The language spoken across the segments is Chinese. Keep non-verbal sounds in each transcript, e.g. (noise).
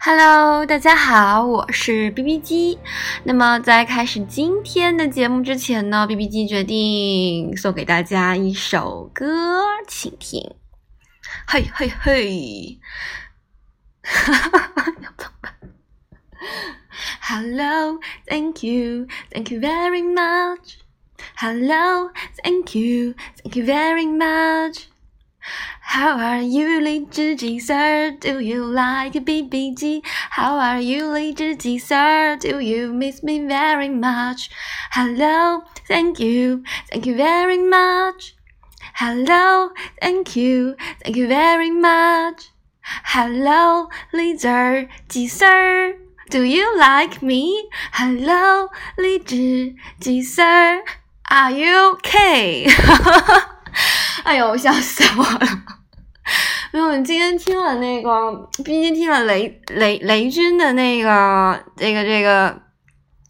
Hello，大家好，我是 B B 机。那么在开始今天的节目之前呢，B B 机决定送给大家一首歌，请听。嘿嘿嘿，哈哈哈哈要怎么办？Hello，Thank you，Thank you very much。Hello，Thank you，Thank you very much。How are you, 荔枝鸡 sir? Do you like BBG? How are you, 荔枝鸡 sir? Do you miss me very much? Hello, thank you, thank you very much. Hello, thank you, thank you very much. Hello, 荔枝鸡 sir. Do you like me? Hello, 荔枝鸡 sir. Are you okay? (laughs) 哎呦，笑死我了！ 因为我今天听了那个，毕竟听了雷雷雷军的那个这个这个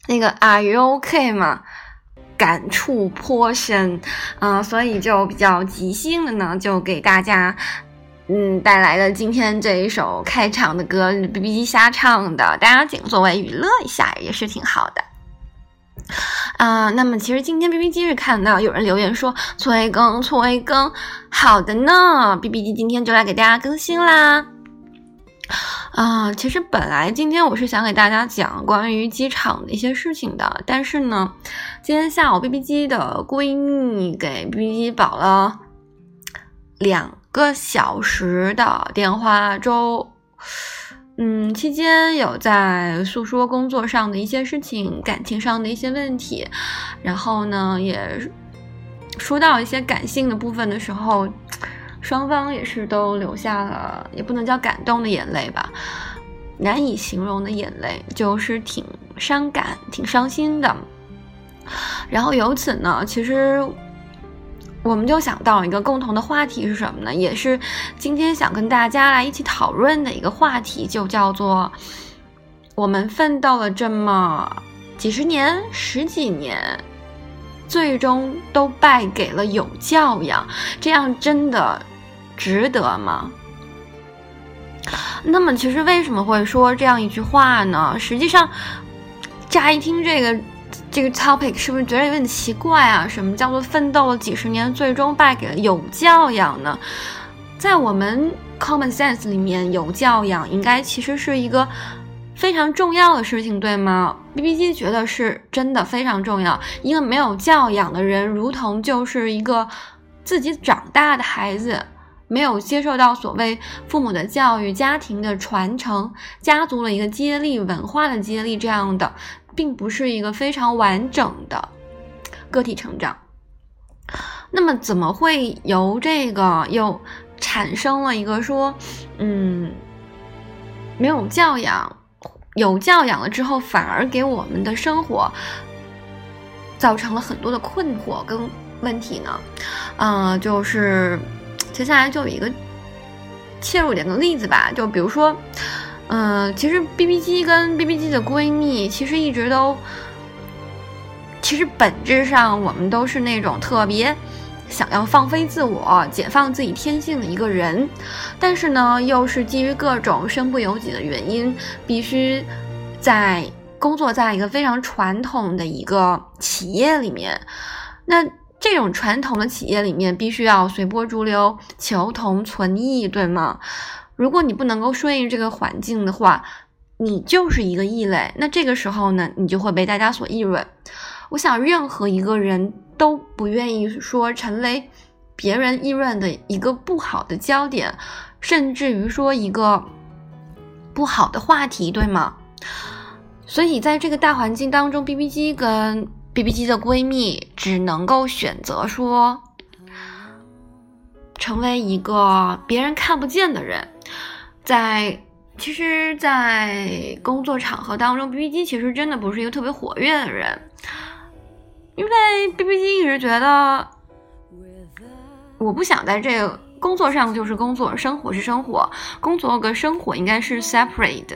那个 Are you OK 嘛，感触颇深啊，所以就比较即兴的呢，就给大家嗯带来了今天这一首开场的歌，B B 机瞎唱的，大家仅作为娱乐一下也是挺好的。啊，那么其实今天 B B 机是看到有人留言说催更催更，好的呢，B B 机今天就来给大家更新啦。啊，其实本来今天我是想给大家讲关于机场的一些事情的，但是呢，今天下午 B B 机的闺蜜给 B B 机保了两个小时的电话粥。嗯，期间有在诉说工作上的一些事情，感情上的一些问题，然后呢，也说到一些感性的部分的时候，双方也是都流下了，也不能叫感动的眼泪吧，难以形容的眼泪，就是挺伤感、挺伤心的。然后由此呢，其实。我们就想到一个共同的话题是什么呢？也是今天想跟大家来一起讨论的一个话题，就叫做我们奋斗了这么几十年、十几年，最终都败给了有教养，这样真的值得吗？那么，其实为什么会说这样一句话呢？实际上，乍一听这个。这个 topic 是不是觉得有点奇怪啊？什么叫做奋斗了几十年，最终败给了有教养呢？在我们 common sense 里面，有教养应该其实是一个非常重要的事情，对吗？B B 机觉得是真的非常重要。一个没有教养的人，如同就是一个自己长大的孩子，没有接受到所谓父母的教育、家庭的传承、家族的一个接力、文化的接力这样的。并不是一个非常完整的个体成长，那么怎么会由这个又产生了一个说，嗯，没有教养，有教养了之后反而给我们的生活造成了很多的困惑跟问题呢？嗯，就是接下来就有一个切入点的例子吧，就比如说。嗯，其实 B B 机跟 B B 机的闺蜜，其实一直都，其实本质上我们都是那种特别想要放飞自我、解放自己天性的一个人，但是呢，又是基于各种身不由己的原因，必须在工作在一个非常传统的一个企业里面。那这种传统的企业里面，必须要随波逐流、求同存异，对吗？如果你不能够顺应这个环境的话，你就是一个异类。那这个时候呢，你就会被大家所议论。我想，任何一个人都不愿意说成为别人议论的一个不好的焦点，甚至于说一个不好的话题，对吗？所以，在这个大环境当中，B B 机跟 B B 机的闺蜜只能够选择说，成为一个别人看不见的人。在其实，在工作场合当中，B B 机其实真的不是一个特别活跃的人，因为 B B 机一直觉得，我不想在这个工作上就是工作，生活是生活，工作跟生活应该是 separate。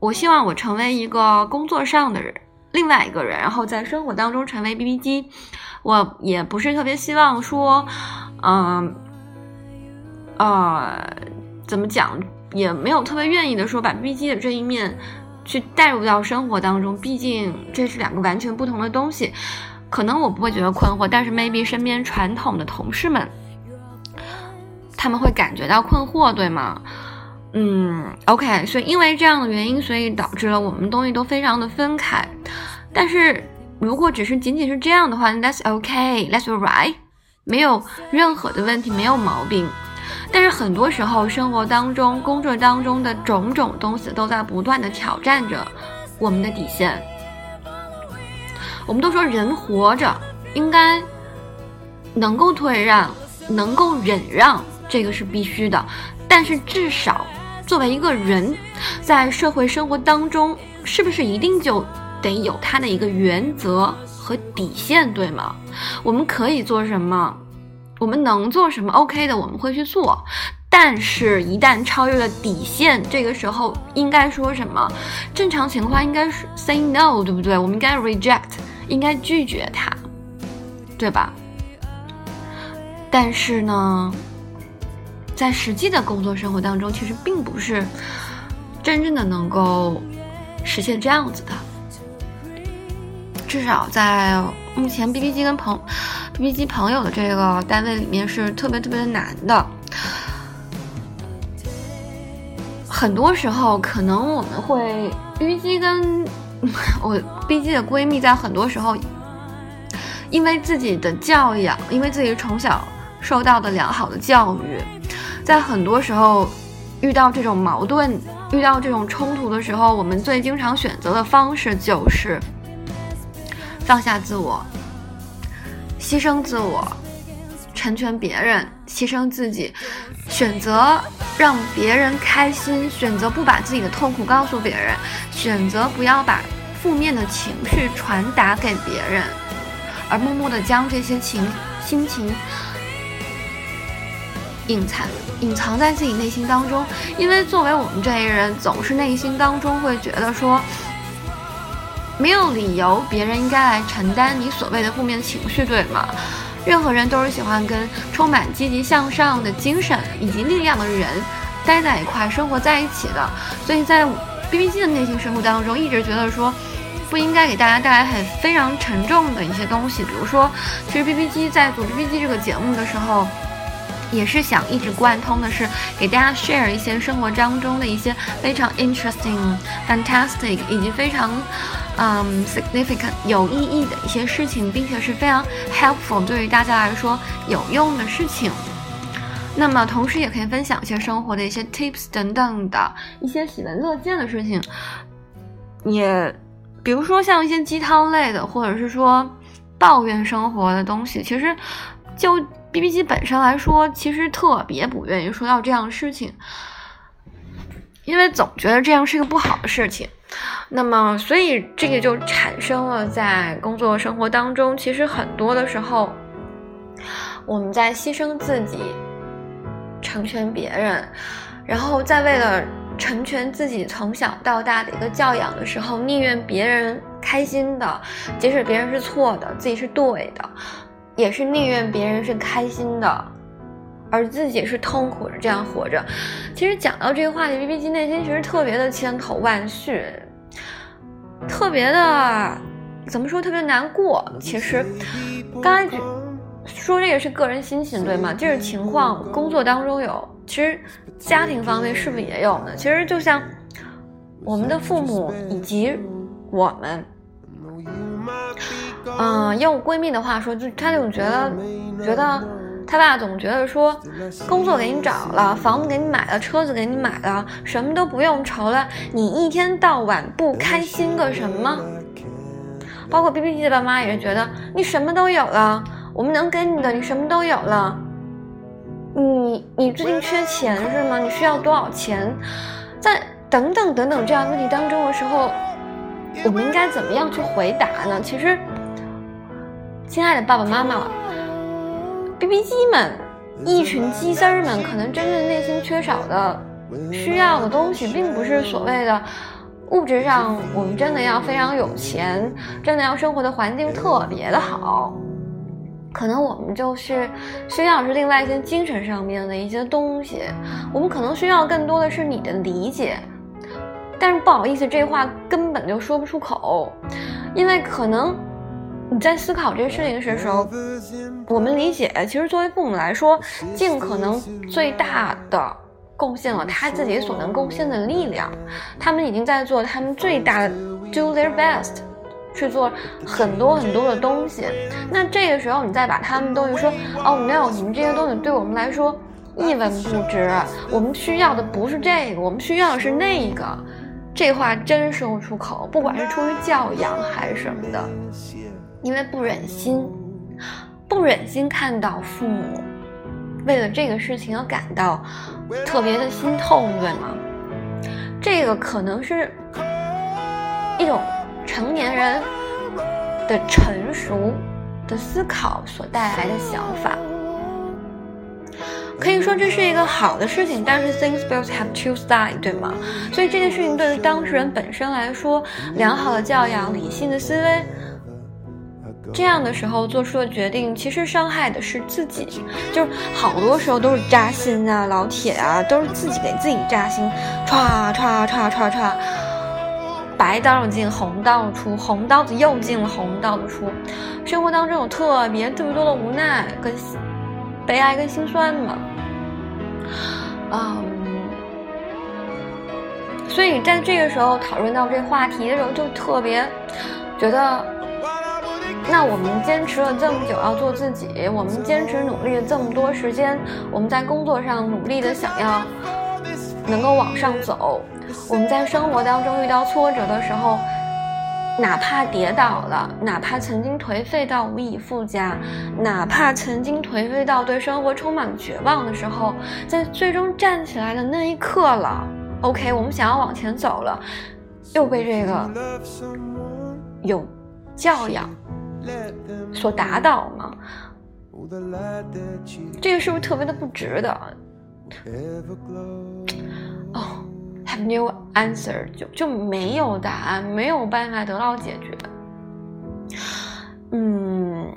我希望我成为一个工作上的人，另外一个人，然后在生活当中成为 B B 机。我也不是特别希望说，嗯，呃。怎么讲？也没有特别愿意的说把 B G 的这一面去带入到生活当中，毕竟这是两个完全不同的东西。可能我不会觉得困惑，但是 maybe 身边传统的同事们，他们会感觉到困惑，对吗？嗯，OK，所以因为这样的原因，所以导致了我们东西都非常的分开。但是如果只是仅仅是这样的话，That's OK，That's right，没有任何的问题，没有毛病。但是很多时候，生活当中、工作当中的种种东西都在不断的挑战着我们的底线。我们都说人活着应该能够退让，能够忍让，这个是必须的。但是至少作为一个人，在社会生活当中，是不是一定就得有他的一个原则和底线，对吗？我们可以做什么？我们能做什么？OK 的，我们会去做。但是，一旦超越了底线，这个时候应该说什么？正常情况应该是 say no，对不对？我们应该 reject。应该拒绝他，对吧？但是呢，在实际的工作生活当中，其实并不是真正的能够实现这样子的。至少在目前 B B 机跟朋 B B 机朋友的这个单位里面是特别特别的难的。很多时候，可能我们会 B (laughs) B 机跟。我 B G 的闺蜜在很多时候，因为自己的教养，因为自己从小受到的良好的教育，在很多时候遇到这种矛盾、遇到这种冲突的时候，我们最经常选择的方式就是放下自我，牺牲自我，成全别人，牺牲自己，选择让别人开心，选择不把自己的痛苦告诉别人，选择不要把。负面的情绪传达给别人，而默默的将这些情心情隐藏隐藏在自己内心当中，因为作为我们这一人，总是内心当中会觉得说，没有理由别人应该来承担你所谓的负面情绪，对吗？任何人都是喜欢跟充满积极向上的精神以及力量的人待在一块，生活在一起的。所以在 B B G 的内心生活当中，一直觉得说。不应该给大家带来很非常沉重的一些东西，比如说，其实 B B G 在做 B B G 这个节目的时候，也是想一直贯通的是给大家 share 一些生活当中的一些非常 interesting、fantastic 以及非常嗯 significant 有意义的一些事情，并且是非常 helpful 对于大家来说有用的事情。那么同时也可以分享一些生活的一些 tips 等等的一些喜闻乐见的事情，也。比如说像一些鸡汤类的，或者是说抱怨生活的东西，其实就 B B 机本身来说，其实特别不愿意说到这样的事情，因为总觉得这样是一个不好的事情。那么，所以这个就产生了在工作生活当中，其实很多的时候，我们在牺牲自己，成全别人，然后再为了。成全自己从小到大的一个教养的时候，宁愿别人开心的，即使别人是错的，自己是对的，也是宁愿别人是开心的，而自己是痛苦的这样活着。其实讲到这个话题，B B G 内心其实特别的千头万绪，特别的怎么说，特别难过。其实刚才说这个是个人心情，对吗？这种情况工作当中有。其实，家庭方面是不是也有呢？其实就像我们的父母以及我们，嗯，用闺蜜的话说，就她总觉得，觉得他爸总觉得说，工作给你找了，房子给你买了，车子给你买了，什么都不用愁了，你一天到晚不开心个什么？包括 B B G 的爸妈也是觉得，你什么都有了，我们能给你的，你什么都有了。你你最近缺钱是吗？你需要多少钱？在等等等等这样问题当中的时候，我们应该怎么样去回答呢？其实，亲爱的爸爸妈妈，B B 机们，一群鸡丝儿们，可能真正内心缺少的、需要的东西，并不是所谓的物质上，我们真的要非常有钱，真的要生活的环境特别的好。可能我们就是需要是另外一些精神上面的一些东西，我们可能需要更多的是你的理解。但是不好意思，这话根本就说不出口，因为可能你在思考这个事情的时候，我们理解，其实作为父母来说，尽可能最大的贡献了他自己所能贡献的力量，他们已经在做他们最大的 do their best，去做很多很多的东西。那这个时候你再把他们东西说，哦，没有，你们这些东西对我们来说一文不值，我们需要的不是这个，我们需要的是那个。这话真说不出口，不管是出于教养还是什么的，因为不忍心，不忍心看到父母为了这个事情而感到特别的心痛，对吗？这个可能是一种成年人的成熟的思考所带来的想法。可以说这是一个好的事情，但是 things both have to sides，对吗？所以这件事情对于当事人本身来说，良好的教养、理性的思维，这样的时候做出的决定，其实伤害的是自己。就是好多时候都是扎心啊，老铁啊，都是自己给自己扎心，歘歘歘歘歘，白刀子进红刀子出，红刀子又进了红刀子出。生活当中有特别特别多的无奈跟悲哀跟心酸嘛。嗯，所以在这个时候讨论到这话题的时候，就特别觉得，那我们坚持了这么久要做自己，我们坚持努力了这么多时间，我们在工作上努力的想要能够往上走，我们在生活当中遇到挫折的时候。哪怕跌倒了，哪怕曾经颓废到无以复加，哪怕曾经颓废到对生活充满绝望的时候，在最终站起来的那一刻了，OK，我们想要往前走了，又被这个有教养所打倒吗？这个是不是特别的不值得？哦。Have no answer，就就没有答案，没有办法得到解决。嗯，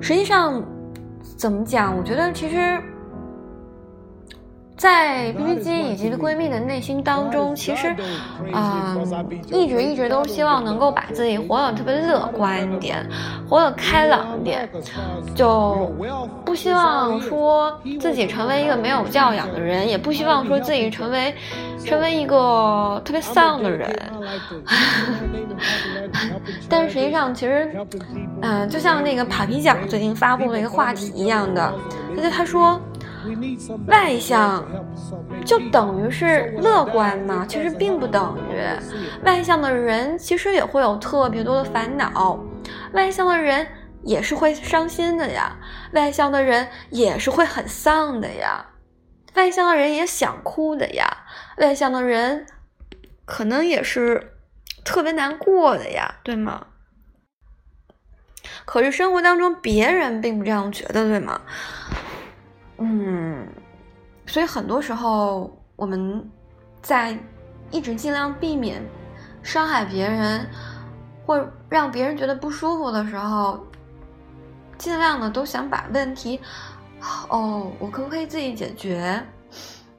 实际上怎么讲？我觉得其实。在 B B 机以及闺蜜的内心当中，其实，啊，一直一直都希望能够把自己活得特别乐观一点，活得开朗一点，就不希望说自己成为一个没有教养的人，也不希望说自己成为成为一个特别丧的人。(laughs) 但是实际上，其实，嗯，就像那个帕皮酱最近发布的一个话题一样的，他就他说。外向就等于是乐观吗？其实并不等于。外向的人其实也会有特别多的烦恼，外向的人也是会伤心的呀，外向的人也是会很丧的呀，外向的人也想哭的呀，外向的人可能也是特别难过的呀，对吗？可是生活当中别人并不这样觉得，对吗？嗯，所以很多时候我们在一直尽量避免伤害别人或让别人觉得不舒服的时候，尽量的都想把问题，哦，我可不可以自己解决？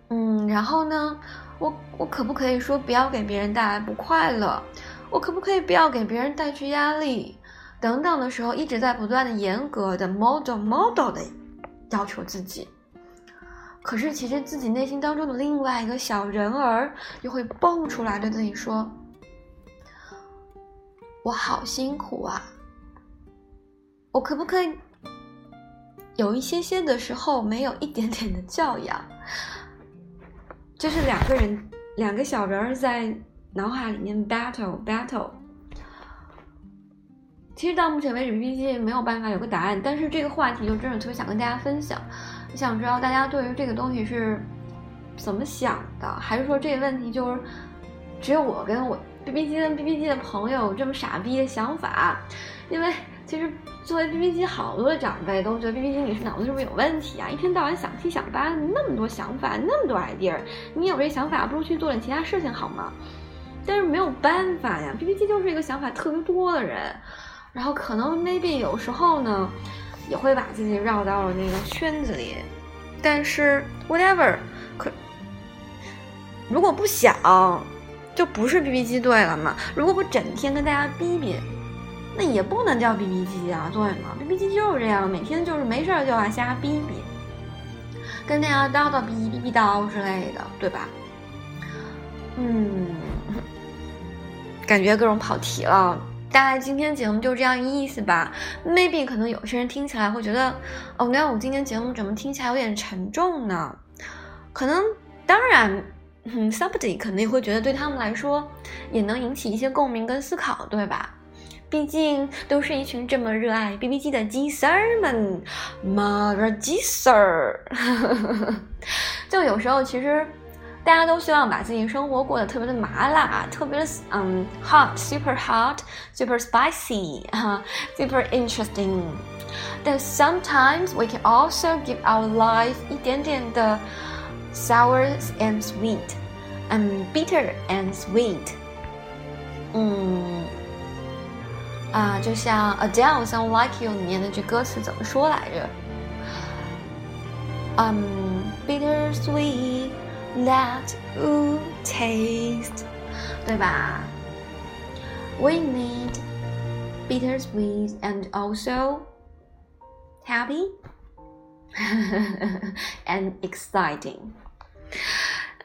嗯，然后呢，我我可不可以说不要给别人带来不快乐？我可不可以不要给别人带去压力？等等的时候，一直在不断的严格的 model model 的。要求自己，可是其实自己内心当中的另外一个小人儿又会蹦出来对自己说：“我好辛苦啊，我可不可以有一些些的时候没有一点点的教养？”就是两个人，两个小人儿在脑海里面 battle battle。其实到目前为止，B B G 没有办法有个答案。但是这个话题就真的特别想跟大家分享，想知道大家对于这个东西是怎么想的，还是说这个问题就是只有我跟我 B B G 跟 B B G 的朋友这么傻逼的想法？因为其实作为 B B G 好多的长辈都觉得 B B G 你是脑子是不是有问题啊？一天到晚想七想八，那么多想法，那么多 idea，你有这想法，不如去做点其他事情好吗？但是没有办法呀，B B G 就是一个想法特别多的人。然后可能 maybe 有时候呢，也会把自己绕到了那个圈子里，但是 whatever，可如果不想，就不是 B B 机队了嘛。如果我整天跟大家逼逼，那也不能叫 B B 机啊，对吗？B B 机就是这样，每天就是没事就要瞎逼逼，跟大家叨叨逼逼逼叨之类的，对吧？嗯，感觉各种跑题了。大概今天节目就这样意思吧。Maybe 可能有些人听起来会觉得，哦，那我今天节目怎么听起来有点沉重呢？可能，当然，嗯，somebody 可能也会觉得对他们来说也能引起一些共鸣跟思考，对吧？毕竟都是一群这么热爱 B B 机的鸡丝儿们，妈的鸡丝儿，(laughs) 就有时候其实。大家都希望把自己生活过得特别的麻辣，特别的嗯 hot，super hot，super spicy，哈，super interesting。但 sometimes we can also give our life 一点点的 sour and sweet，and bitter and sweet。嗯，啊，就像 Adele《Sound Like You》里面那句歌词怎么说来着？嗯，bitter sweet。 That you taste，对吧？We need bittersweet and also happy and exciting。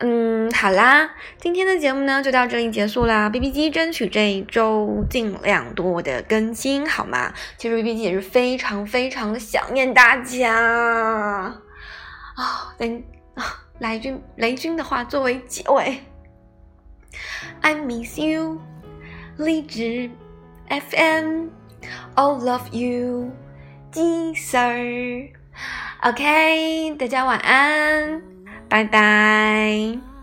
嗯，好啦，今天的节目呢就到这里结束啦。B B 机争取这一周尽量多的更新，好吗？其实 B B 机也是非常非常的想念大家啊。等啊。来句雷军的话作为结尾，I miss you，励志 FM，all of you，鸡丝儿，OK，大家晚安，拜拜。